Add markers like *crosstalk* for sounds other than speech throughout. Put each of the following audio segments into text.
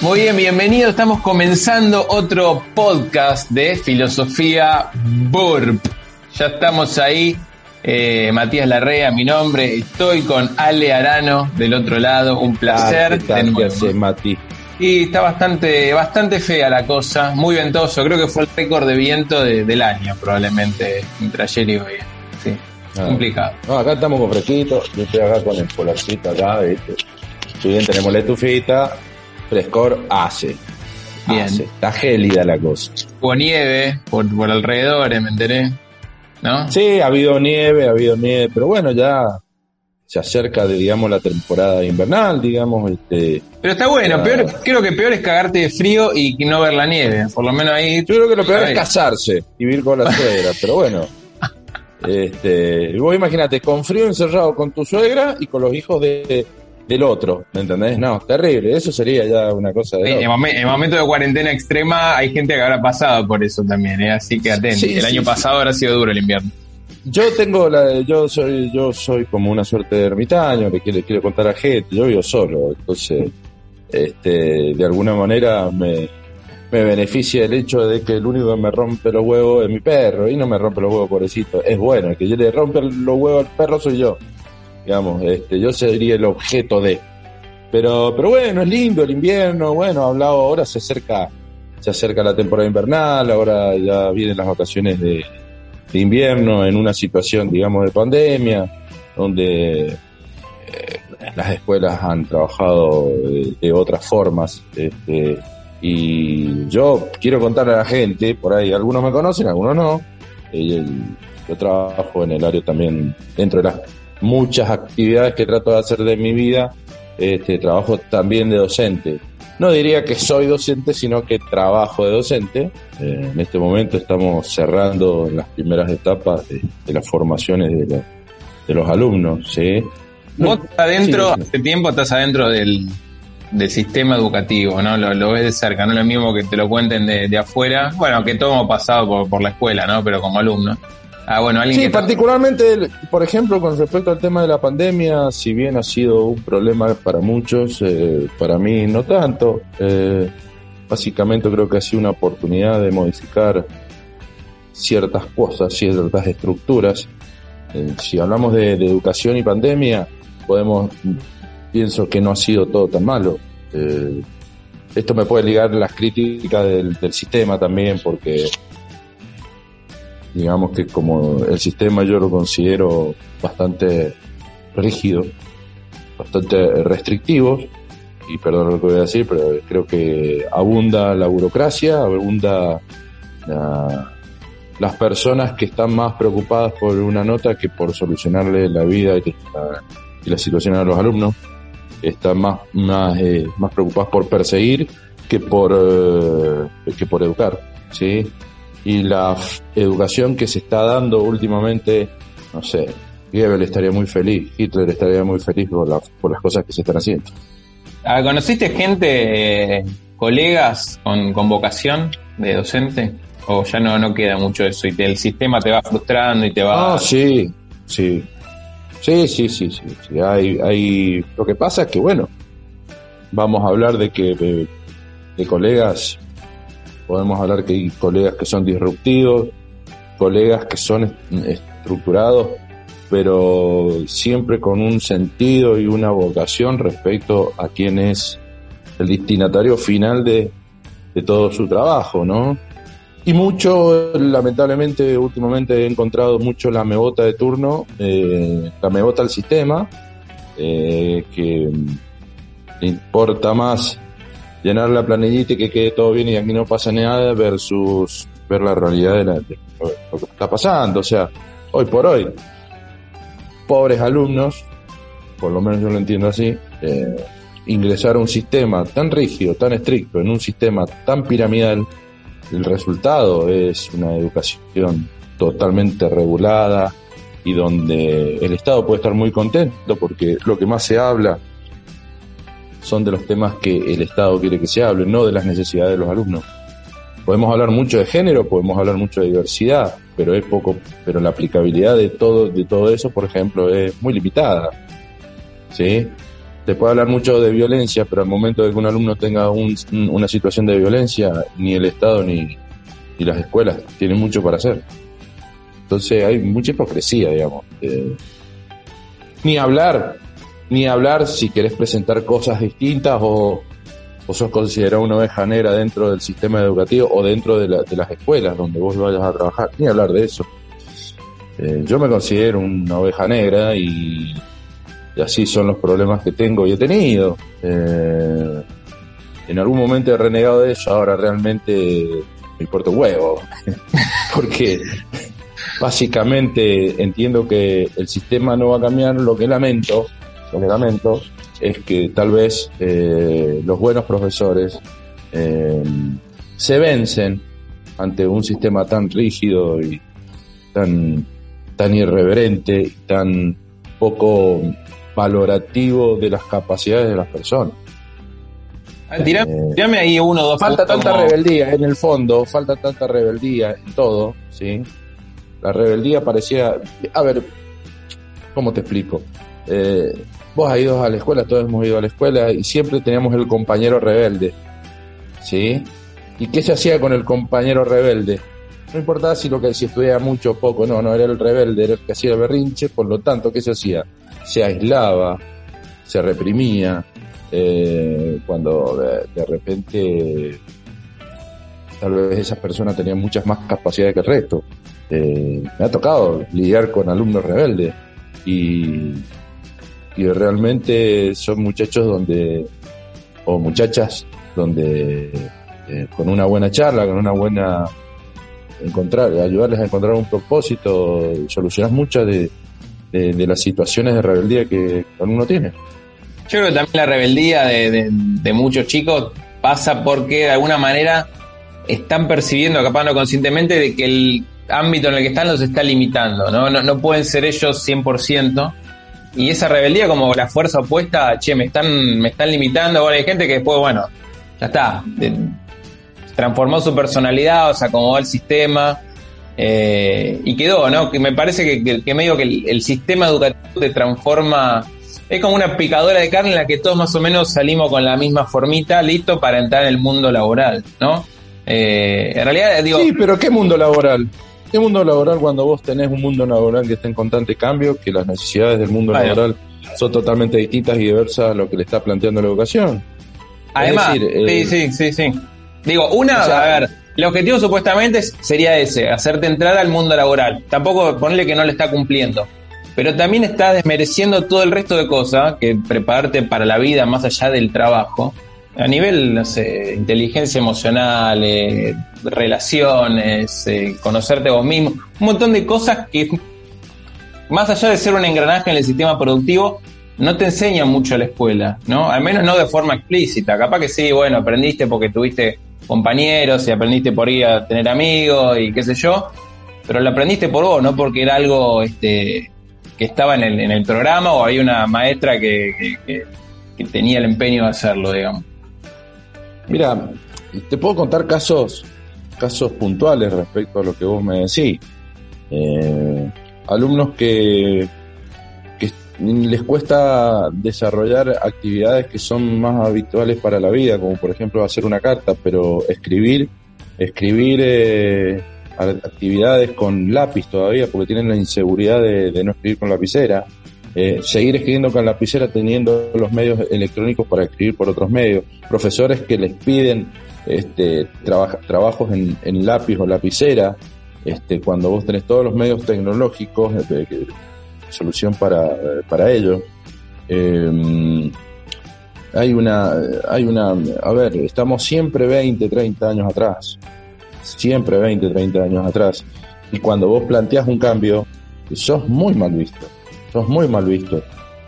Muy bien, bienvenido. Estamos comenzando otro podcast de Filosofía Burp. Ya estamos ahí. Eh, Matías Larrea, mi nombre. Estoy con Ale Arano del otro lado. Un placer. Ah, ¿qué tal? Mati? Y está bastante, bastante fea la cosa. Muy ventoso. Creo que fue el récord de viento del año, probablemente, entre ayer y hoy. Sí. Ah. Complicado. No, acá estamos con fresquito. Yo estoy acá con el polarcito acá, ¿viste? Si bien tenemos la estufita, frescor hace. Bien. Hace. Está gélida la cosa. Hubo nieve por, por alrededor, me enteré. ¿No? Sí, ha habido nieve, ha habido nieve, pero bueno, ya se acerca de, digamos, la temporada invernal, digamos, este. Pero está bueno, peor, creo que peor es cagarte de frío y no ver la nieve. Por lo menos ahí. Yo creo que lo peor es casarse y vivir con la *laughs* suegra, pero bueno. Este, vos imagínate, con frío encerrado con tu suegra y con los hijos de, del otro, ¿me entendés? No, terrible, eso sería ya una cosa de... En, momen- en momento de cuarentena extrema hay gente que habrá pasado por eso también, ¿eh? así que atento. Sí, el sí, año pasado habrá sido duro el invierno. Yo tengo la, yo soy, yo soy como una suerte de ermitaño, que quiero, quiero contar a gente, yo vivo solo, entonces, este, de alguna manera me, me beneficia el hecho de que el único que me rompe los huevos es mi perro, y no me rompe los huevos, pobrecito, es bueno, el que yo le rompe los huevos al perro soy yo, digamos, este, yo sería el objeto de. Pero, pero bueno, es lindo el invierno, bueno, hablado ahora se acerca, se acerca la temporada invernal, ahora ya vienen las vacaciones de, invierno en una situación, digamos, de pandemia, donde eh, las escuelas han trabajado de, otras formas. Este, y yo quiero contarle a la gente, por ahí algunos me conocen, algunos no. el- yo trabajo en el área también, dentro de las muchas actividades que trato de hacer de mi vida, este, trabajo también de docente. No diría que soy docente, sino que trabajo de docente. Eh, en este momento estamos cerrando las primeras etapas de, de las formaciones de, los- de los alumnos. ¿sí? Vos estás adentro, Sí, sí. hace tiempo estás adentro del, del sistema educativo, ¿no? Lo, lo ves de cerca, no es lo mismo que te lo cuenten de, de afuera. Bueno, que todo hemos pasado por, por la escuela, ¿no? Pero como alumno. Ah, bueno, alguien Sí, que... particularmente, por ejemplo, con respecto al tema de la pandemia, si bien ha sido un problema para muchos, eh, para mí no tanto. Eh, básicamente creo que ha sido una oportunidad de modificar ciertas cosas, ciertas estructuras. Eh, si hablamos de, de educación y pandemia, podemos, pienso que no ha sido todo tan malo. Eh, esto me puede ligar las críticas del, del sistema también, porque digamos que como el sistema yo lo considero bastante rígido, bastante restrictivo, y perdón lo que voy a decir, pero creo que abunda la burocracia, abunda la- las personas que están más preocupadas por una nota que por solucionarle la vida y la, la situación a los alumnos, están más, más, eh, más preocupadas por perseguir que por, eh, que por educar, ¿sí? Y la educación que se está dando últimamente, no sé, Goebbels estaría muy feliz, Hitler estaría muy feliz por, la- por las cosas que se están haciendo. Ah, ¿Conociste gente, eh, colegas con, con vocación de docente? ¿O ya no, no queda mucho eso y te- el sistema te va frustrando y te va... Ah, sí, sí. Sí, sí, sí, sí. sí. Hay, hay... Lo que pasa es que, bueno, vamos a hablar de que de, de colegas, podemos hablar que hay colegas que son disruptivos, colegas que son est- estructurados, pero siempre con un sentido y una vocación respecto a quién es el destinatario final de, de todo su trabajo, ¿no? Y mucho, lamentablemente, últimamente he encontrado mucho la mebota de turno, eh, la mebota al sistema, eh, que le importa más llenar la planillita y que quede todo bien y aquí no pasa nada versus ver la realidad de, la- lo que está pasando. O sea, hoy por hoy, pobres alumnos, por lo menos yo lo entiendo así, eh, ingresar a un sistema tan rígido, tan estricto, en un sistema tan piramidal, el resultado es una educación totalmente regulada y donde el Estado puede estar muy contento porque lo que más se habla son de los temas que el Estado quiere que se hable, no de las necesidades de los alumnos. Podemos hablar mucho de género, podemos hablar mucho de diversidad, pero es poco, pero la aplicabilidad de todo, de todo eso, por ejemplo, es muy limitada. ¿Sí? te puede hablar mucho de violencia, pero al momento de que un alumno tenga una situación de violencia, ni el Estado ni, las escuelas tienen mucho para hacer. Entonces hay mucha hipocresía, digamos. Eh, ni hablar, ni hablar si querés presentar cosas distintas o, o sos considerado una oveja negra dentro del sistema educativo o dentro de, las escuelas donde vos vayas a trabajar, ni hablar de eso. Eh, yo me considero una oveja negra y, así son los problemas que tengo y he tenido. Eh, en algún momento he renegado de eso, ahora realmente me importa un huevo, *laughs* porque básicamente entiendo que el sistema no va a cambiar, lo que lamento, lo que lamento es que tal vez eh, los buenos profesores eh, se vencen ante un sistema tan rígido y tan, tan irreverente tan poco valorativo de las capacidades de las personas. Ah, tirame, eh, ahí uno o dos Falta tanta rebeldía en el fondo, falta tanta rebeldía en todo, ¿sí? La rebeldía parecía... A ver, ¿cómo te explico? Eh, vos has ido a la escuela, todos hemos ido a la escuela y siempre teníamos el compañero rebelde. ¿Sí? ¿Y qué se hacía con el compañero rebelde? No importaba si lo que si estudiaba mucho o poco, no, no era el rebelde, era el que hacía el berrinche, por lo tanto, ¿qué se hacía? Se aislaba, se reprimía, eh, cuando de, repente tal vez esas personas tenían muchas más capacidades que el resto. Eh, me ha tocado lidiar con alumnos rebeldes y y realmente son muchachos donde, o muchachas donde eh, con una buena charla, con una buena encontrar, ayudarles a encontrar un propósito, solucionas muchas de, de, las situaciones de rebeldía que uno tiene. Yo creo que también la rebeldía de, de, muchos chicos pasa porque de alguna manera están percibiendo, capaz conscientemente, de que el ámbito en el que están los está limitando, ¿no? No, no pueden ser ellos 100%, y esa rebeldía como la fuerza opuesta, che, me están, me están limitando. Bueno, hay gente que después, bueno, ya está, transformó su personalidad, o sea, acomodó el sistema eh, y quedó, ¿no? Que me parece que, que, medio que el, sistema educativo te transforma, es como una picadora de carne en la que todos más o menos salimos con la misma formita, listo para entrar en el mundo laboral, ¿no? Eh, en realidad, digo... Sí, pero ¿qué mundo laboral? ¿Qué mundo laboral cuando vos tenés un mundo laboral que está en constante cambio, que las necesidades del mundo laboral son totalmente distintas y diversas a lo que le está planteando la educación? Además, sí, eh, sí, sí, sí. Digo, una, a ver, el objetivo supuestamente sería ese, hacerte entrar al mundo laboral. Tampoco ponerle que no le está cumpliendo. Pero también está desmereciendo todo el resto de cosas, que prepararte para la vida más allá del trabajo a nivel, no sé, inteligencia emocional, eh, relaciones, eh, conocerte vos mismo, un montón de cosas que, más allá de ser un engranaje en el sistema productivo, no te enseñan mucho la escuela, ¿no? Al menos no de forma explícita. Capaz que sí, bueno, aprendiste porque tuviste compañeros y aprendiste por ir a tener amigos y qué sé yo, pero lo aprendiste por vos, no porque era algo este, que estaba en el, en el programa o hay una maestra que, que tenía el empeño de hacerlo, digamos. Mira, te puedo contar casos, casos puntuales respecto a lo que vos me decís. Eh, alumnos que, que les cuesta desarrollar actividades que son más habituales para la vida, como por ejemplo hacer una carta, pero escribir, escribir eh, actividades con lápiz todavía, porque tienen la inseguridad de no escribir con lapicera eh, seguir escribiendo con lapicera teniendo los medios electrónicos para escribir por otros medios, profesores que les piden este, trabajos en, lápiz o lapicera, este, cuando vos tenés todos los medios tecnológicos, eh, solución para, para ello. Eh, hay una, hay una, a ver, estamos siempre 20, 30 años atrás, siempre 20, 30 años atrás, y cuando vos planteas un cambio, sos muy mal visto sos muy mal visto.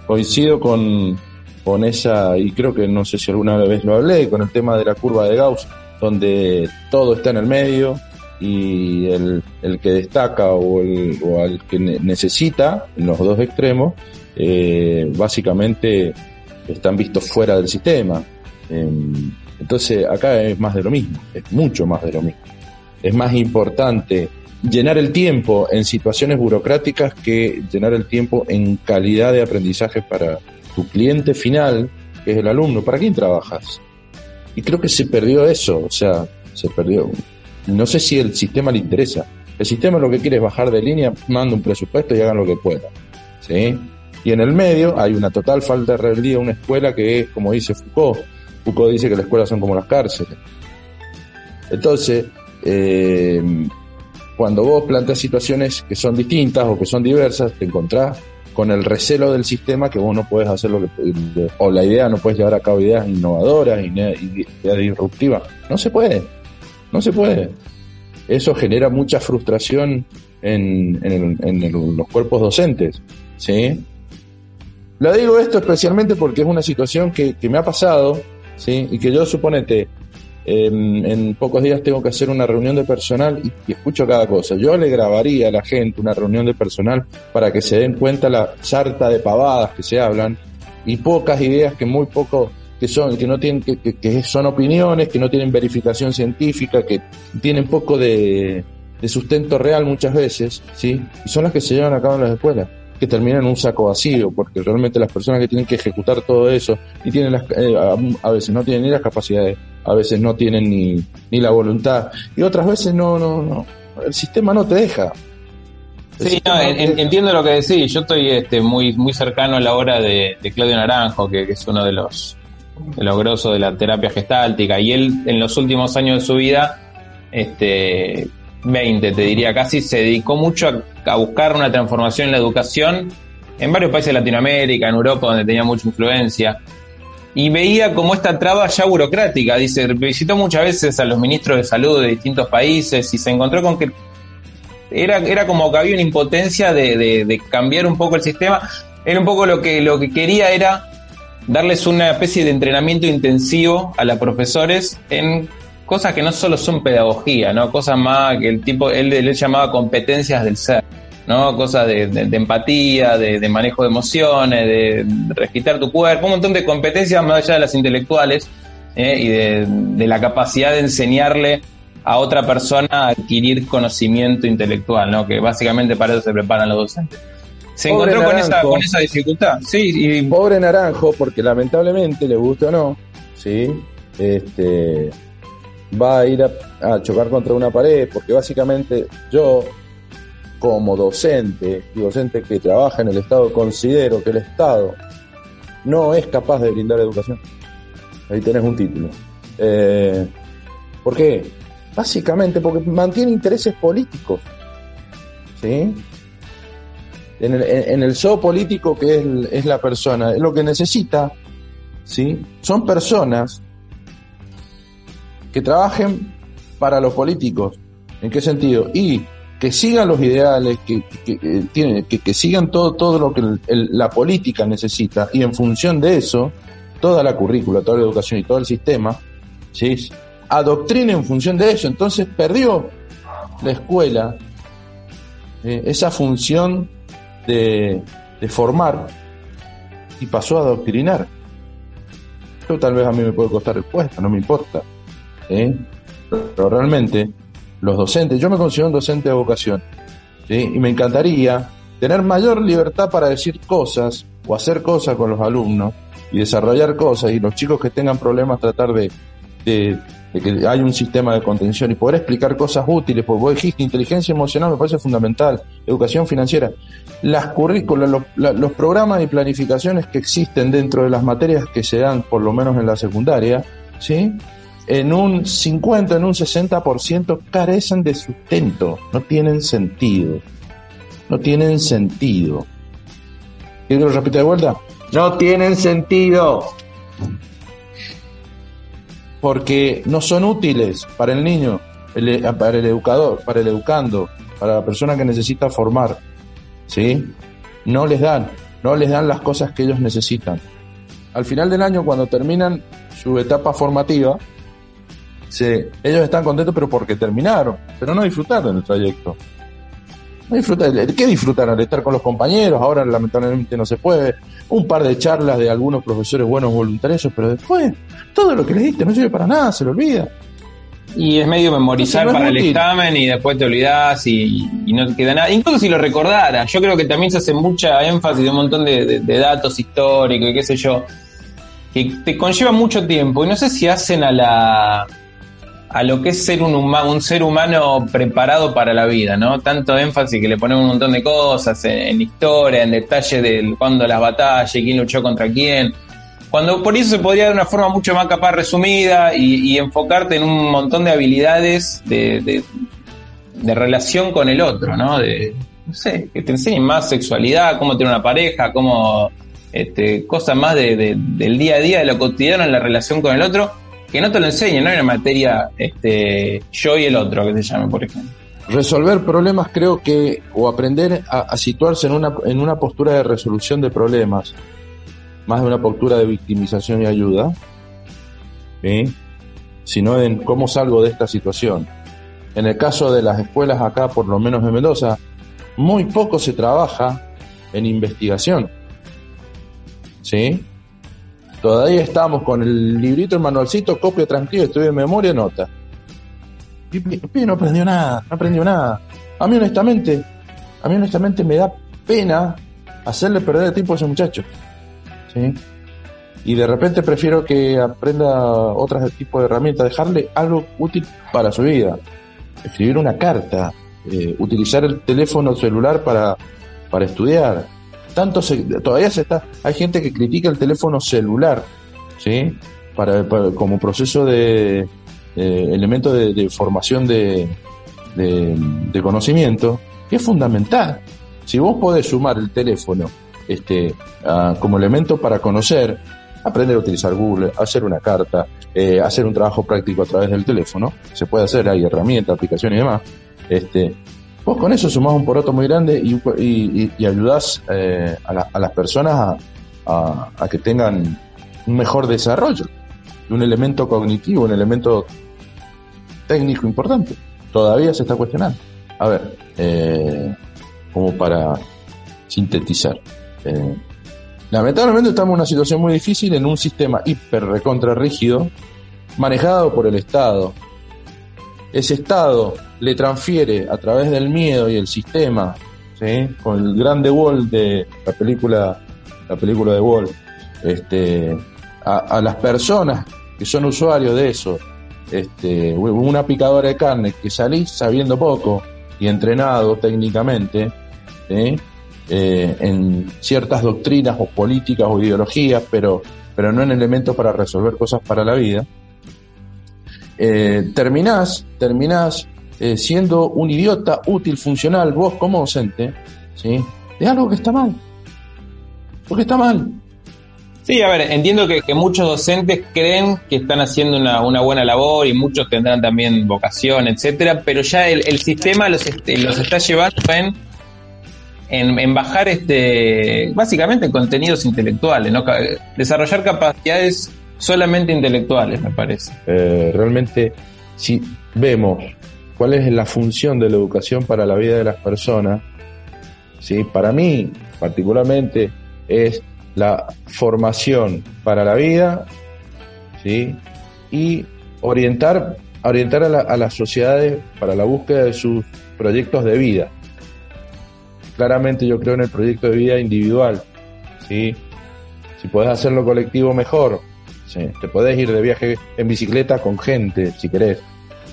Coincido con, con esa, y creo que no sé si alguna vez lo hablé, con el tema de la curva de Gauss, donde todo está en el medio y el, el que destaca o el, o el que necesita, en los dos extremos, eh, básicamente están vistos fuera del sistema. Em, entonces acá es más de lo mismo, es mucho más de lo mismo. Es más importante llenar el tiempo en situaciones burocráticas que llenar el tiempo en calidad de aprendizaje para tu cliente final que es el alumno, ¿para quién trabajas? Y creo que se perdió eso, o sea, se perdió. No sé si el sistema le interesa. El sistema lo que quiere es bajar de línea, manda un presupuesto y hagan lo que puedan. ¿sí? Y en el medio hay una total falta de rebeldía, una escuela que es, como dice Foucault, Foucault dice que las escuelas son como las cárceles. Entonces, eh, cuando vos planteas situaciones que son distintas o que son diversas, te encontrás con el recelo del sistema que vos no puedes hacer lo que, o la idea, no puedes llevar a cabo ideas innovadoras, ideas disruptivas. No se puede, no se puede. Eso genera mucha frustración en, los cuerpos docentes, ¿sí? Lo digo esto especialmente porque es una situación que, que me ha pasado, ¿sí? Y que yo suponete, en, pocos días tengo que hacer una reunión de personal y, escucho cada cosa. Yo le grabaría a la gente una reunión de personal para que se den cuenta la sarta de pavadas que se hablan y pocas ideas que muy poco que son que no tienen que, son opiniones que no tienen verificación científica que tienen poco de, sustento real muchas veces sí y son las que se llevan a cabo en las escuelas que terminan en un saco vacío, porque realmente las personas que tienen que ejecutar todo eso y tienen las, eh, a, veces no tienen ni las capacidades, a veces no tienen ni, ni la voluntad y otras veces no, no, no, el sistema no te deja. sí, no, entiendo lo que decís. Yo estoy este, muy, muy cercano a la obra de, Claudio Naranjo, que, que, es uno de los, de los grosos de la terapia gestáltica. Y él, en los últimos años de su vida, este, 20, te diría casi, se dedicó mucho a, buscar una transformación en la educación en varios países de Latinoamérica, en Europa, donde tenía mucha influencia. Y veía como esta traba ya burocrática. Dice, visitó muchas veces a los ministros de salud de distintos países y se encontró con que era, era como que había una impotencia de, de, cambiar un poco el sistema. Era un poco lo que, lo que quería era darles una especie de entrenamiento intensivo a los profesores en cosas que no solo son pedagogía, ¿no? Cosas más que el tipo, él, le llamaba competencias del ser, ¿no? Cosas de, empatía, de, manejo de emociones, de, registrar tu cuerpo, un montón de competencias más allá de las intelectuales ¿eh? y de, la capacidad de enseñarle a otra persona a adquirir conocimiento intelectual, ¿no? Que básicamente para eso se preparan los docentes. Se encontró con esa, con esa dificultad, sí. Y... Pobre Naranjo, porque lamentablemente, le gusta o no, sí, este va a ir a, chocar contra una pared, porque básicamente yo, como docente, y docente que trabaja en el Estado, considero que el Estado no es capaz de brindar educación. Ahí tenés un título. Eh, ¿Por qué? Básicamente porque mantiene intereses políticos. ¿Sí? En el, en el zoo político que es, es la persona, lo que necesita, ¿sí? Son personas que trabajen para los políticos. ¿En qué sentido? Y que sigan los ideales, que, que, que, sigan todo, todo lo que la política necesita y en función de eso, toda la currícula, toda la educación y todo el sistema, ¿sí? adoctrina en función de eso. Entonces perdió la escuela eh, esa función de, de formar y pasó a adoctrinar. Esto tal vez a mí me puede costar el puesto, no me importa. ¿eh? pero realmente los docentes, yo me considero un docente de vocación, y me encantaría tener mayor libertad para decir cosas o hacer cosas con los alumnos y desarrollar cosas y los chicos que tengan problemas tratar de, de, que hay un sistema de contención y poder explicar cosas útiles, porque vos dijiste inteligencia emocional me parece fundamental, educación financiera, las currículas, los, los programas y planificaciones que existen dentro de las materias que se dan por lo menos en la secundaria, ¿sí? En un 50, en un 60% carecen de sustento, no tienen sentido. No tienen sentido. ¿Quiero que lo repita de vuelta? No tienen sentido. Porque no son útiles para el niño, para el educador, para el educando, para la persona que necesita formar. ¿Sí? No les dan, no les dan las cosas que ellos necesitan. Al final del año, cuando terminan su etapa formativa, Sí, ellos están contentos, pero porque terminaron, pero no disfrutaron del trayecto. No disfrutar, ¿Qué disfrutaron? De estar con los compañeros, ahora lamentablemente no se puede. Un par de charlas de algunos profesores buenos voluntarios, pero después todo lo que les diste no sirve para nada, se lo olvida. Y es medio memorizar para el examen y después te olvidas y, no queda nada. Incluso si lo recordara, yo creo que también se hace mucha énfasis de un montón de, de datos históricos y qué sé yo que te conlleva mucho tiempo y no sé si hacen a la a lo que es ser un, un ser humano preparado para la vida, ¿no? Tanto énfasis que le ponemos un montón de cosas en, historia, en detalle de cuándo las batallas, quién luchó contra quién. Cuando por eso se podría de una forma mucho más capaz resumida y, enfocarte en un montón de habilidades de, de, relación con el otro, ¿no? De, no sé, que te enseñen más sexualidad, cómo tener una pareja, cómo este, cosas más de, del día a día, de lo cotidiano en la relación con el otro, que no te lo enseñen, no en la materia este, yo y el otro, que se llame, por ejemplo. Resolver problemas creo que, o aprender a, situarse en una, en una postura de resolución de problemas, más de una postura de victimización y ayuda, sino en cómo salgo de esta situación. En el caso de las escuelas acá, por lo menos en Mendoza, muy poco se trabaja en investigación. ¿Sí? Todavía estamos con el librito, el manualcito, copia, tranquilo, estudio de memoria, nota. No aprendió nada, no aprendió nada. A mí honestamente, a mí honestamente me da pena hacerle perder el tiempo a ese muchacho. ¿Sí? Y de repente prefiero que aprenda otros tipos de herramientas, dejarle algo útil para su vida. Escribir una carta, eh, utilizar el teléfono celular para, para estudiar, tanto todavía se está, hay gente que critica el teléfono celular, ¿sí? Para, como proceso de elemento de, formación de, de, conocimiento, que es fundamental. Si vos podés sumar el teléfono este, como elemento para conocer, aprender a utilizar Google, hacer una carta, eh, hacer un trabajo práctico a través del teléfono, se puede hacer, hay herramientas, aplicaciones y demás. Este, Con eso sumás un poroto muy grande y, y, ayudás eh, a, las personas a, que tengan un mejor desarrollo, un elemento cognitivo, un elemento técnico importante. Todavía se está cuestionando. A ver, eh, como para sintetizar. Eh, lamentablemente estamos en una situación muy difícil en un sistema hiper recontra rígido, manejado por el Estado. Ese Estado le transfiere a través del miedo y el sistema, con el grande Wall de la película, la película de Wall, este, a, las personas que son usuarios de eso, este, una picadora de carne que salís sabiendo poco y entrenado técnicamente eh, en ciertas doctrinas o políticas o ideologías, pero, pero no en elementos para resolver cosas para la vida, eh, terminás, terminás eh, siendo un idiota útil, funcional, vos como docente, ¿sí? Es algo que está mal. Porque está mal. Sí, a ver, entiendo que, muchos docentes creen que están haciendo una, buena labor y muchos tendrán también vocación, etcétera, pero ya el, sistema los, este, los está llevando en, en, bajar este básicamente contenidos intelectuales, ¿no? desarrollar capacidades solamente intelectuales, me parece. Eh, realmente, si vemos cuál es la función de la educación para la vida de las personas, ¿sí? para mí particularmente es la formación para la vida ¿sí? y orientar, orientar a, las sociedades para la búsqueda de sus proyectos de vida. Claramente yo creo en el proyecto de vida individual. ¿sí? Si puedes hacerlo colectivo, mejor. Te puedes ir de viaje en bicicleta con gente, si querés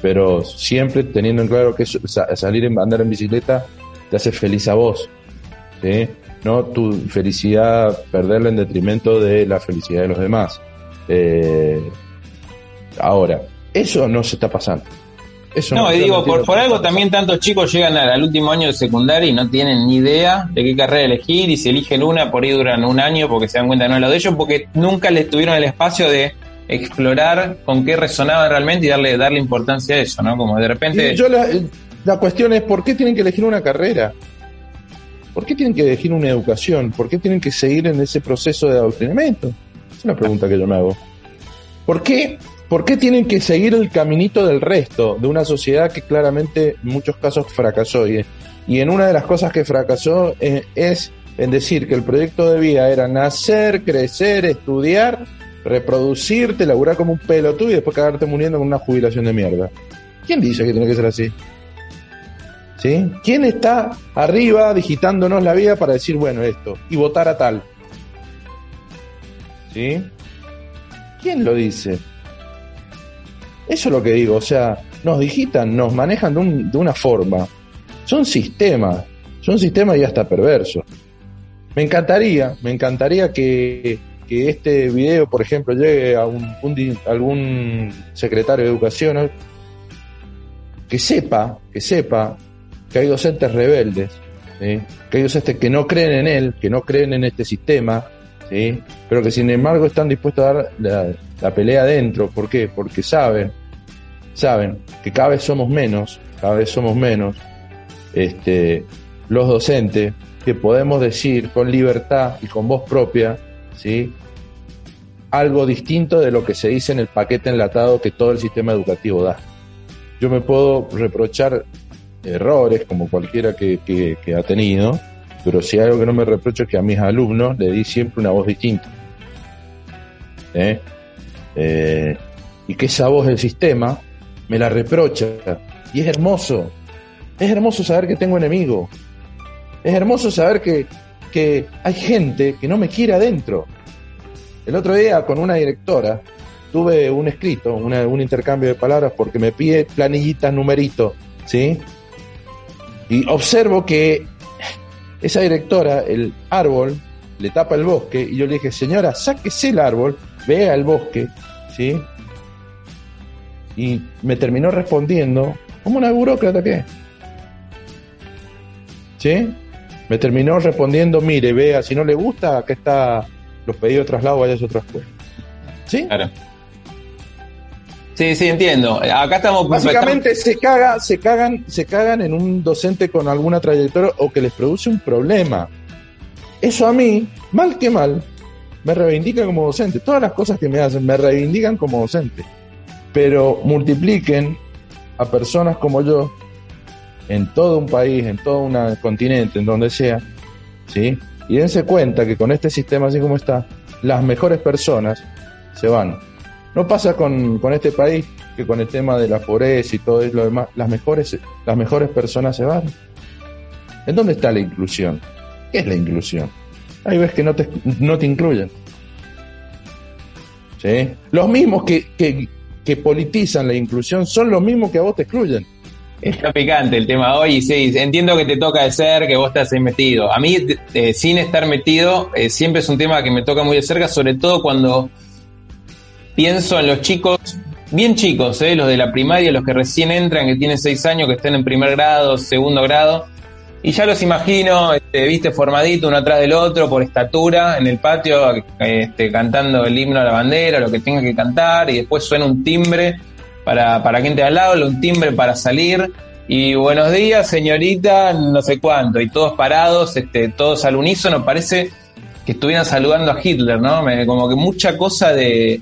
pero siempre teniendo en claro que salir a andar en bicicleta te hace feliz a vos, ¿sí? no tu felicidad perderla en detrimento de la felicidad de los demás. Eh, ahora, eso no se está pasando. Eso no, y digo, por, por algo también tantos chicos llegan al, último año de secundaria y no tienen ni idea de qué carrera elegir y si eligen una, por ahí duran un año porque se dan cuenta no es lo de ellos, porque nunca les tuvieron el espacio de explorar con qué resonaba realmente y darle, darle importancia a eso, ¿no? Como de repente... yo la, la cuestión es, ¿por qué tienen que elegir una carrera? ¿Por qué tienen que elegir una educación? ¿Por qué tienen que seguir en ese proceso de adoctrinamiento? Es una pregunta que yo me hago. ¿Por qué, ¿Por qué tienen que seguir el caminito del resto de una sociedad que claramente en muchos casos fracasó? Y, en una de las cosas que fracasó es, es en decir que el proyecto de vida era nacer, crecer, estudiar reproducirte, laburar como un pelotudo y después cagarte muriendo con una jubilación de mierda. ¿Quién dice que tiene que ser así? ¿Sí? ¿Quién está arriba digitándonos la vida para decir, bueno, esto, y votar a tal? ¿Sí? ¿Quién lo dice? Eso es lo que digo, o sea, nos digitan, nos manejan de, de una forma. Son sistemas, son sistemas y hasta perversos. Me encantaría, me encantaría que, que este video, por ejemplo, llegue a un, algún secretario de educación que sepa, que sepa que hay docentes rebeldes, que hay docentes que no creen en él, que no creen en este sistema, ¿sí? pero que sin embargo están dispuestos a dar la, pelea adentro. ¿Por qué? Porque saben, saben que cada vez somos menos, cada vez somos menos, este, los docentes que podemos decir con libertad y con voz propia, ¿sí? algo distinto de lo que se dice en el paquete enlatado que todo el sistema educativo da. Yo me puedo reprochar errores como cualquiera que, que, ha tenido, pero si hay algo que no me reprocho es que a mis alumnos le di siempre una voz distinta. ¿Eh? Eh, y que esa voz del sistema me la reprocha. Y es hermoso. Es hermoso saber que tengo enemigo. Es hermoso saber que, que hay gente que no me quiere adentro. El otro día con una directora tuve un escrito, un intercambio de palabras porque me pide planillitas, numeritos, ¿sí? Y observo que esa directora, el árbol, le tapa el bosque y yo le dije, señora, sáquese el árbol, vea el bosque, ¿sí? Y me terminó respondiendo, como una burócrata que ¿Sí? Me terminó respondiendo, mire, vea, si no le gusta, acá está los pedidos de traslado, vaya a otra escuela. ¿Sí? Claro. Sí, sí, entiendo. Acá estamos. Básicamente se caga, se cagan, se cagan en un docente con alguna trayectoria o que les produce un problema. Eso a mí, mal que mal, me reivindica como docente. Todas las cosas que me hacen me reivindican como docente. Pero multipliquen a personas como yo en todo un país, en todo un continente, en donde sea, ¿sí? Y dense cuenta que con este sistema así como está, las mejores personas se van no pasa con, este país que con el tema de la pobreza y todo lo demás, las mejores, las mejores personas se van. ¿En dónde está la inclusión? ¿Qué es la inclusión? Hay veces que no te, no te incluyen. ¿Sí? Los mismos que, que, politizan la inclusión son los mismos que a vos te excluyen. Está picante el tema hoy, sí, entiendo que te toca de ser, que vos estás ahí metido. A mí, eh, sin estar metido, eh, siempre es un tema que me toca muy de cerca, sobre todo cuando pienso en los chicos, bien chicos, ¿eh? los de la primaria, los que recién entran, que tienen seis años, que estén en primer grado, segundo grado, y ya los imagino, este, viste, formadito uno atrás del otro, por estatura, en el patio, este, cantando el himno a la bandera, lo que tenga que cantar, y después suena un timbre para, para quien te al lado, un timbre para salir, y buenos días, señorita, no sé cuánto, y todos parados, este, todos al unísono, parece que estuvieran saludando a Hitler, ¿no? como que mucha cosa de,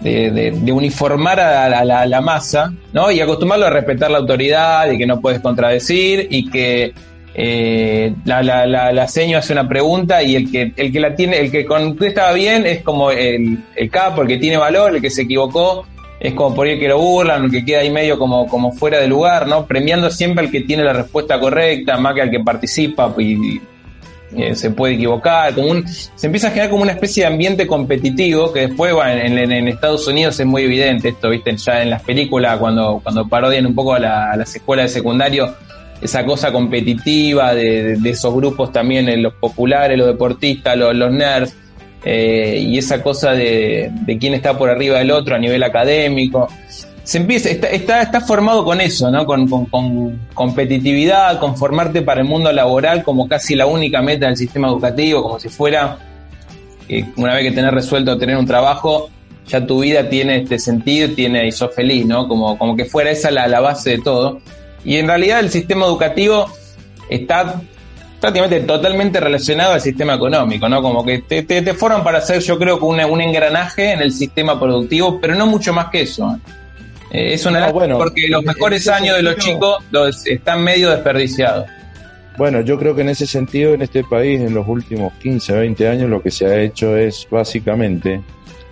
de, uniformar a la, masa, ¿no? Y acostumbrarlo a respetar la autoridad y que no puedes contradecir y que eh, la, la, la, seño hace una pregunta y el que, el que la tiene, el que contesta bien es como el, el capo, el que tiene valor, el que se equivocó, es como por ahí que lo burlan, el que queda ahí medio como, como fuera de lugar, ¿no? Premiando siempre al que tiene la respuesta correcta, más que al que participa y eh, se puede equivocar, como se empieza a generar como una especie de ambiente competitivo que después bueno, en, Estados Unidos es muy evidente esto, viste, ya en las películas cuando, cuando parodian un poco a, las escuelas de secundario, esa cosa competitiva de, esos grupos también, los populares, los deportistas, los, los nerds, eh, y esa cosa de, de quién está por arriba del otro a nivel académico se empieza, está, está, formado con eso, ¿no? Con, competitividad, con formarte para el mundo laboral como casi la única meta del sistema educativo, como si fuera, eh, una vez que tenés resuelto tener un trabajo, ya tu vida tiene este sentido tiene, y sos feliz, ¿no? Como, como que fuera esa la, la base de todo. Y en realidad el sistema educativo está prácticamente totalmente relacionado al sistema económico, ¿no? Como que te, te, forman para hacer, yo creo, un, un engranaje en el sistema productivo, pero no mucho más que eso. Eh, es una bueno, porque los mejores años de los chicos los están medio desperdiciados. Bueno, yo creo que en ese sentido, en este país, en los últimos 15, 20 años, lo que se ha hecho es básicamente,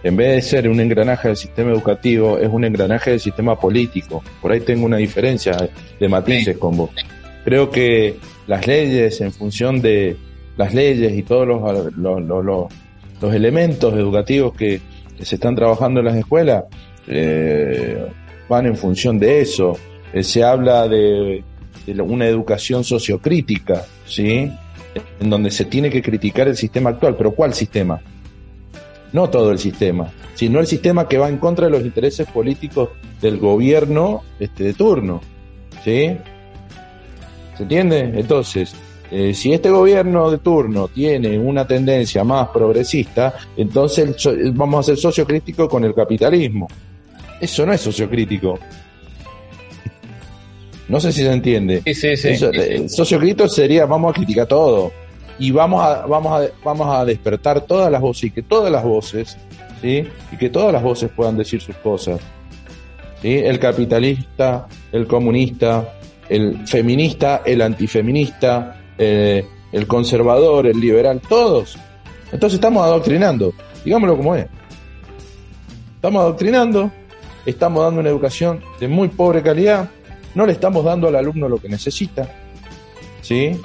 en vez de ser un engranaje del sistema educativo, es un engranaje del sistema político. Por ahí tengo una diferencia de matices con vos. Creo que las leyes, en función de las leyes y todos los, los, los, los elementos educativos que, que se están trabajando en las escuelas eh, van en función de eso. Eh, se habla de, una educación sociocrítica, ¿sí? En donde se tiene que criticar el sistema actual. ¿Pero cuál sistema? No todo el sistema, sino el sistema que va en contra de los intereses políticos del gobierno este, de turno. ¿Sí? ¿Se entiende? Entonces, eh, si este gobierno de turno tiene una tendencia más progresista, entonces vamos a ser sociocríticos con el capitalismo. Eso no es sociocrítico. No sé si se entiende. Sí, sí, sí, eh, sociocrítico sería vamos a criticar todo y vamos a, vamos a, vamos a despertar todas las voces y que todas las voces, ¿sí? Y que todas las voces puedan decir sus cosas. ¿sí? El capitalista, el comunista, el feminista, el antifeminista, eh, el conservador, el liberal, todos. Entonces estamos adoctrinando, digámoslo como es. Estamos adoctrinando, estamos dando una educación de muy pobre calidad, no le estamos dando al alumno lo que necesita, ¿sí?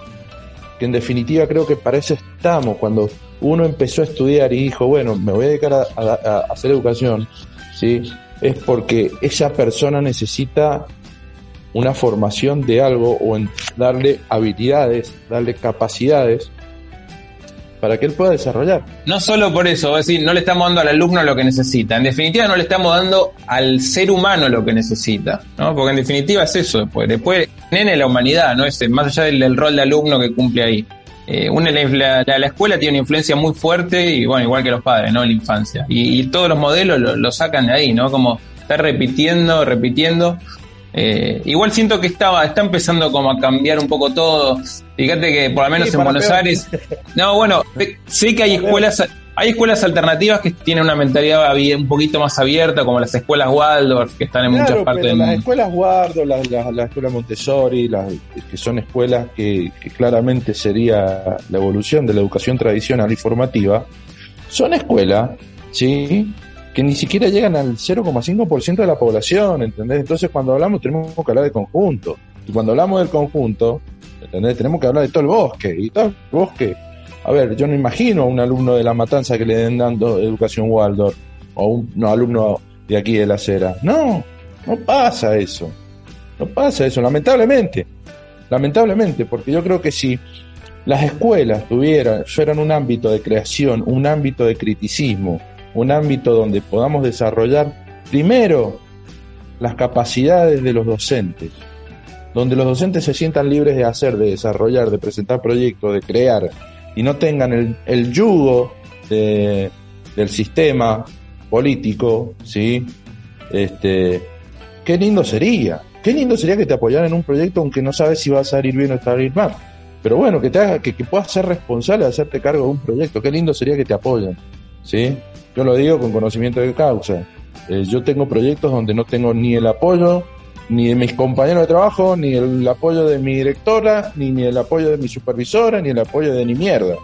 Que en definitiva creo que para eso estamos, cuando uno empezó a estudiar y dijo, bueno, me voy a dedicar a, a hacer educación, ¿sí? Es porque esa persona necesita una formación de algo o en darle habilidades, darle capacidades para que él pueda desarrollar. No solo por eso, es decir, no le estamos dando al alumno lo que necesita, en definitiva no le estamos dando al ser humano lo que necesita, ¿no? Porque en definitiva es eso, después, después nene la humanidad, ¿no? Es más allá del, rol de alumno que cumple ahí. Eh, una, la, la, escuela tiene una influencia muy fuerte y bueno, igual que los padres, ¿no? La infancia. Y, todos los modelos lo, lo, sacan de ahí, ¿no? Como estar repitiendo, repitiendo eh, igual siento que estaba, está empezando como a cambiar un poco todo. Fíjate que por lo menos en Buenos Aires. No, bueno, sé que hay escuelas, hay escuelas alternativas que tienen una mentalidad un poquito más abierta, como las escuelas Waldorf, que están en muchas partes del mundo. Las escuelas Waldorf, la, escuela Montessori, que son escuelas que, que claramente sería la evolución de la educación tradicional y formativa, son escuelas, ¿sí? Que ni siquiera llegan al 0,5% de la población, ¿entendés? Entonces cuando hablamos tenemos que hablar de conjunto. Y cuando hablamos del conjunto, ¿entendés? Tenemos que hablar de todo el bosque. Y todo el bosque, a ver, yo no imagino a un alumno de La Matanza que le den dando educación Waldorf o un alumno de aquí de la acera. No, no pasa eso. No pasa eso, lamentablemente. Lamentablemente, porque yo creo que si las escuelas tuvieran, fueran un ámbito de creación, un ámbito de criticismo, un ámbito donde podamos desarrollar primero las capacidades de los docentes, donde los docentes se sientan libres de hacer, de desarrollar, de presentar proyectos, de crear, y no tengan el, el yugo de, del sistema político, ¿sí? Este, qué lindo sería, qué lindo sería que te apoyaran en un proyecto aunque no sabes si va a salir bien o salir mal. Pero bueno, que te haga, que, que puedas ser responsable de hacerte cargo de un proyecto, qué lindo sería que te apoyen, ¿sí? Yo lo digo con conocimiento de causa. Eh, yo tengo proyectos donde no tengo ni el apoyo ni de mis compañeros de trabajo, ni el apoyo de mi directora, ni, ni el apoyo de mi supervisora, ni el apoyo de ni mierda.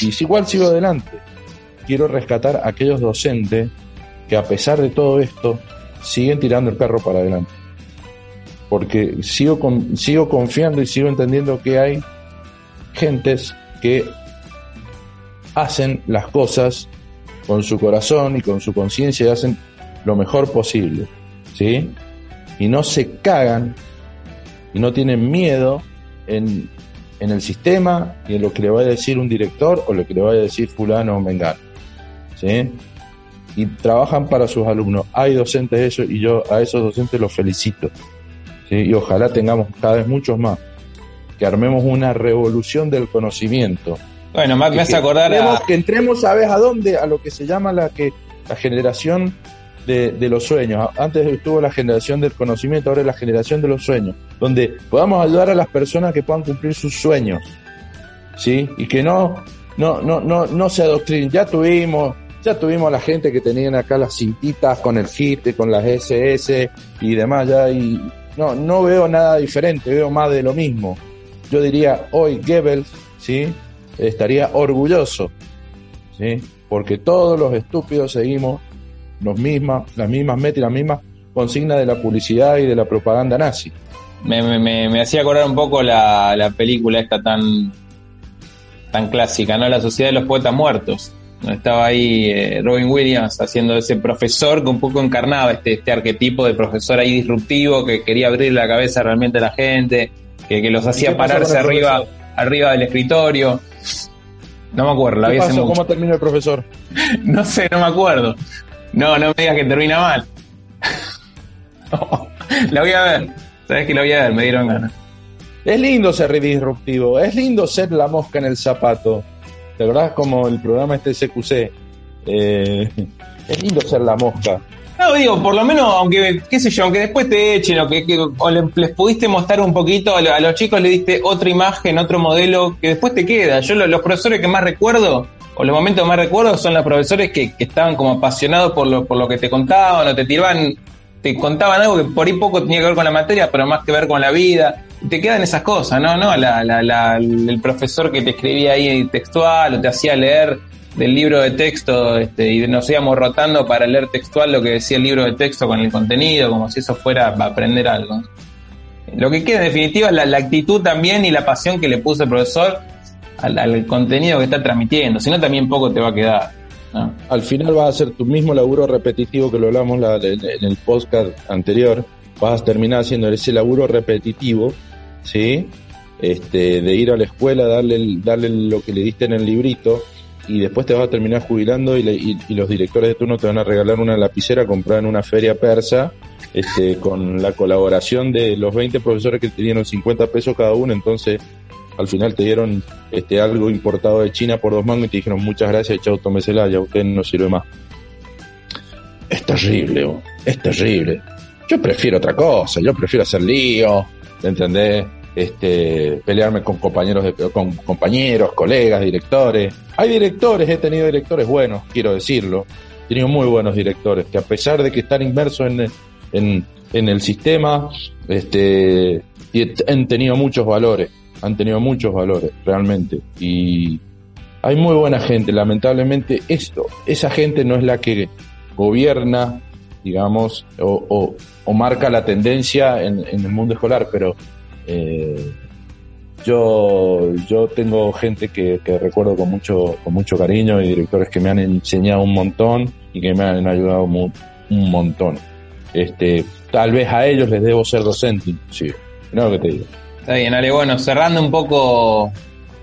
Y si igual sigo adelante. Quiero rescatar a aquellos docentes que a pesar de todo esto siguen tirando el carro para adelante. Porque sigo, con, sigo confiando y sigo entendiendo que hay gentes que hacen las cosas con su corazón y con su conciencia y hacen lo mejor posible, ¿sí? Y no se cagan y no tienen miedo en, en el sistema y en lo que le vaya a decir un director o lo que le vaya a decir fulano o mengano, ¿sí? Y trabajan para sus alumnos. Hay docentes eso y yo a esos docentes los felicito. Y ojalá tengamos cada vez muchos más, que armemos una revolución del conocimiento, bueno, me, hace acordar a... Que entremos, ¿sabes a dónde? A lo que se llama la que la generación de, de, los sueños. Antes estuvo la generación del conocimiento, ahora es la generación de los sueños, donde podamos ayudar a las personas que puedan cumplir sus sueños, ¿sí? Y que no, no, no, no, no se adoctrinen. Ya tuvimos, ya tuvimos a la gente que tenían acá las cintitas con el HIT, con las SS y demás, ya, y no, no veo nada diferente, veo más de lo mismo. Yo diría, hoy Goebbels, ¿sí? Estaría orgulloso, ¿sí? porque todos los estúpidos seguimos los mismas, las mismas metas y las mismas consignas de la publicidad y de la propaganda nazi. Me, me, me hacía acordar un poco la, la, película esta tan, tan clásica, ¿no? La Sociedad de los Poetas Muertos. Estaba ahí eh, Robin Williams haciendo ese profesor que un poco encarnaba este, este arquetipo de profesor ahí disruptivo que quería abrir la cabeza realmente a la gente, que, que los hacía pararse arriba, arriba del escritorio. No me acuerdo, la ¿Qué vi hace mucho. ¿Cómo terminó el profesor? *laughs* No sé, no me acuerdo. No, no me digas que termina mal. *laughs* la voy a ver. Sabes que la voy a ver, me dieron ganas. Es lindo ser disruptivo, es lindo ser la mosca en el zapato. ¿Te acordás como el programa este CQC? Eh, *laughs* es lindo ser la mosca. No, digo, por lo menos, aunque, qué sé yo, aunque después te echen o que, que- o le- les pudiste mostrar un poquito, a, lo- a los chicos le diste otra imagen, otro modelo, que después te queda. Yo lo- los profesores que más recuerdo, o los momentos que más recuerdo, son los profesores que, que estaban como apasionados por lo, por lo que te contaban, o te tiraban, te contaban algo que por ahí poco tenía que ver con la materia, pero más que ver con la vida. Te quedan esas cosas, ¿no? no el profesor que te escribía ahí textual, o te hacía leer del libro de texto este, y nos íbamos rotando para leer textual lo que decía el libro de texto con el contenido, como si eso fuera a aprender algo. Lo que queda en definitiva es la, actitud también y la pasión que le puso el profesor al, contenido que está transmitiendo, si no también poco te va a quedar. Al final vas a hacer tu mismo laburo repetitivo que lo hablamos la- en el podcast anterior. Vas a terminar haciendo ese laburo repetitivo, ¿sí? Este, de ir a la escuela, darle, darle lo que le diste en el librito y después te vas a terminar jubilando y, le- y- los directores de turno te van a regalar una lapicera comprada en una feria persa este, con la colaboración de los 20 profesores que te dieron 50 pesos cada uno, entonces al final te dieron este algo importado de China por dos mangos y te dijeron muchas gracias, chau, tómesela, ya usted no sirve más. Es terrible, es terrible. Yo prefiero otra cosa, yo prefiero hacer lío, ¿entendés? Este, pelearme con compañeros, de, con compañeros, colegas, directores. Hay directores, he tenido directores buenos, quiero decirlo. He tenido muy buenos directores que a pesar de que están inmersos en, el sistema, este, han tenido muchos valores, han tenido muchos valores, realmente. Y hay muy buena gente, lamentablemente esto, esa gente no es la que gobierna, digamos, o, marca la tendencia en, en el mundo escolar, pero eh, yo, yo tengo gente que, recuerdo con mucho, con mucho cariño y directores que me han enseñado un montón y que me han ayudado un montón. Este, tal vez a ellos les debo ser docente, inclusive. No lo que te digo. Está bien, Ale, bueno, cerrando un poco,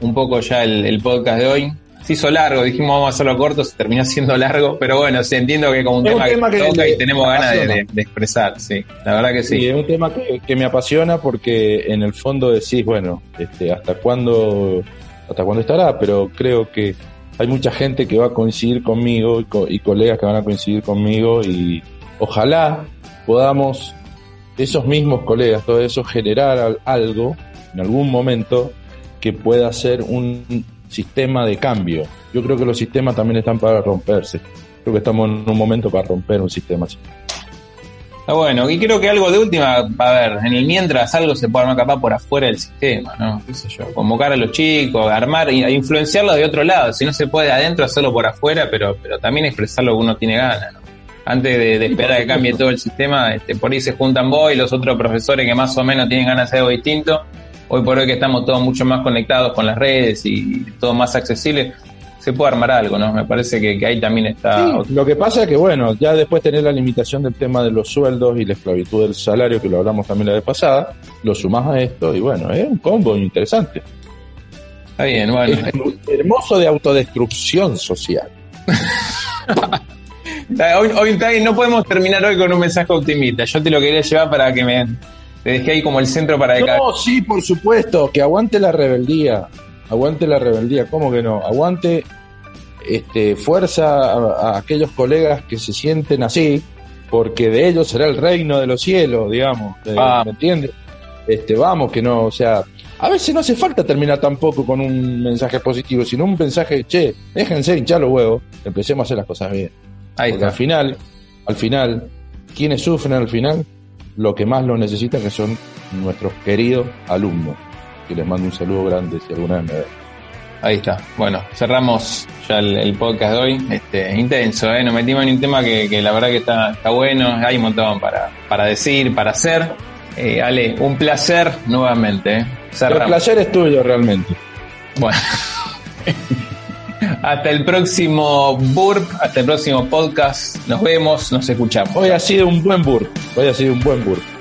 un poco ya el, el podcast de hoy. Se hizo largo, dijimos vamos a hacerlo corto, se terminó siendo largo, pero bueno, sí, entiendo que como un Es un tema, tema que, que toca y tenemos ganas de, apasiona. de- de expresar, sí, la verdad que Sí, sí. es un tema que, que me apasiona porque en el fondo decís, bueno, este, hasta cuándo, hasta cuándo estará, pero creo que hay mucha gente que va a coincidir conmigo y, co- y colegas que van a coincidir conmigo y ojalá podamos, esos mismos colegas, todo eso, generar al- algo en algún momento que pueda ser un sistema de cambio. Yo creo que los sistemas también están para romperse. Creo que estamos en un momento para romper un sistema así. Está bueno, y creo que algo de última, a ver, en el mientras algo se puede armar capaz por afuera del sistema, ¿no? Convocar a los chicos, armar y a influenciarlos de otro lado. Si no se puede adentro, hacerlo por afuera, pero, pero también expresar lo que uno tiene ganas, ¿no? Antes de, de esperar que cambie todo el sistema, este, por ahí se juntan vos y los otros profesores que más o menos tienen ganas de hacer algo distinto. Hoy por hoy que estamos todos mucho más conectados con las redes y todo más accesible, se puede armar algo, ¿no? Me parece que, que ahí también está... Sí, lo que pasa es que, bueno, ya después tener la limitación del tema de los sueldos y la esclavitud del salario, que lo hablamos también la vez pasada, lo sumás a esto y bueno, es un combo interesante. Está bien, bueno. Es hermoso de autodestrucción social. *laughs* Hoy, hoy no podemos terminar hoy con un mensaje optimista. Yo te lo quería llevar para que me te dejé ahí como el centro para de cada- No, sí, por supuesto, que aguante la rebeldía. Aguante la rebeldía, ¿cómo que no? Aguante este, fuerza a, a aquellos colegas que se sienten así, porque de ellos será el reino de los cielos, digamos. Ah. ¿Me entiendes? Este, vamos, que no, o sea, a veces no hace falta terminar tampoco con un mensaje positivo, sino un mensaje, che, déjense hinchar los huevos, empecemos a hacer las cosas bien. Ahí Porque al está. final, al final, quienes sufren al final, lo que más lo necesitan que son nuestros queridos alumnos. Que les mando un saludo grande si alguna vez me ven. Ahí está. Bueno, cerramos ya el, el podcast de hoy. Este, intenso, ¿eh? Nos metimos en un tema que, que la verdad que está, está bueno. Hay un montón para, para decir, para hacer. Eh, Ale, un placer nuevamente. ¿eh? El placer es tuyo realmente. Bueno. *laughs* Hasta el próximo burp, hasta el próximo podcast. Nos vemos, nos escuchamos. Hoy ha sido un buen burp. Hoy ha sido un buen burp.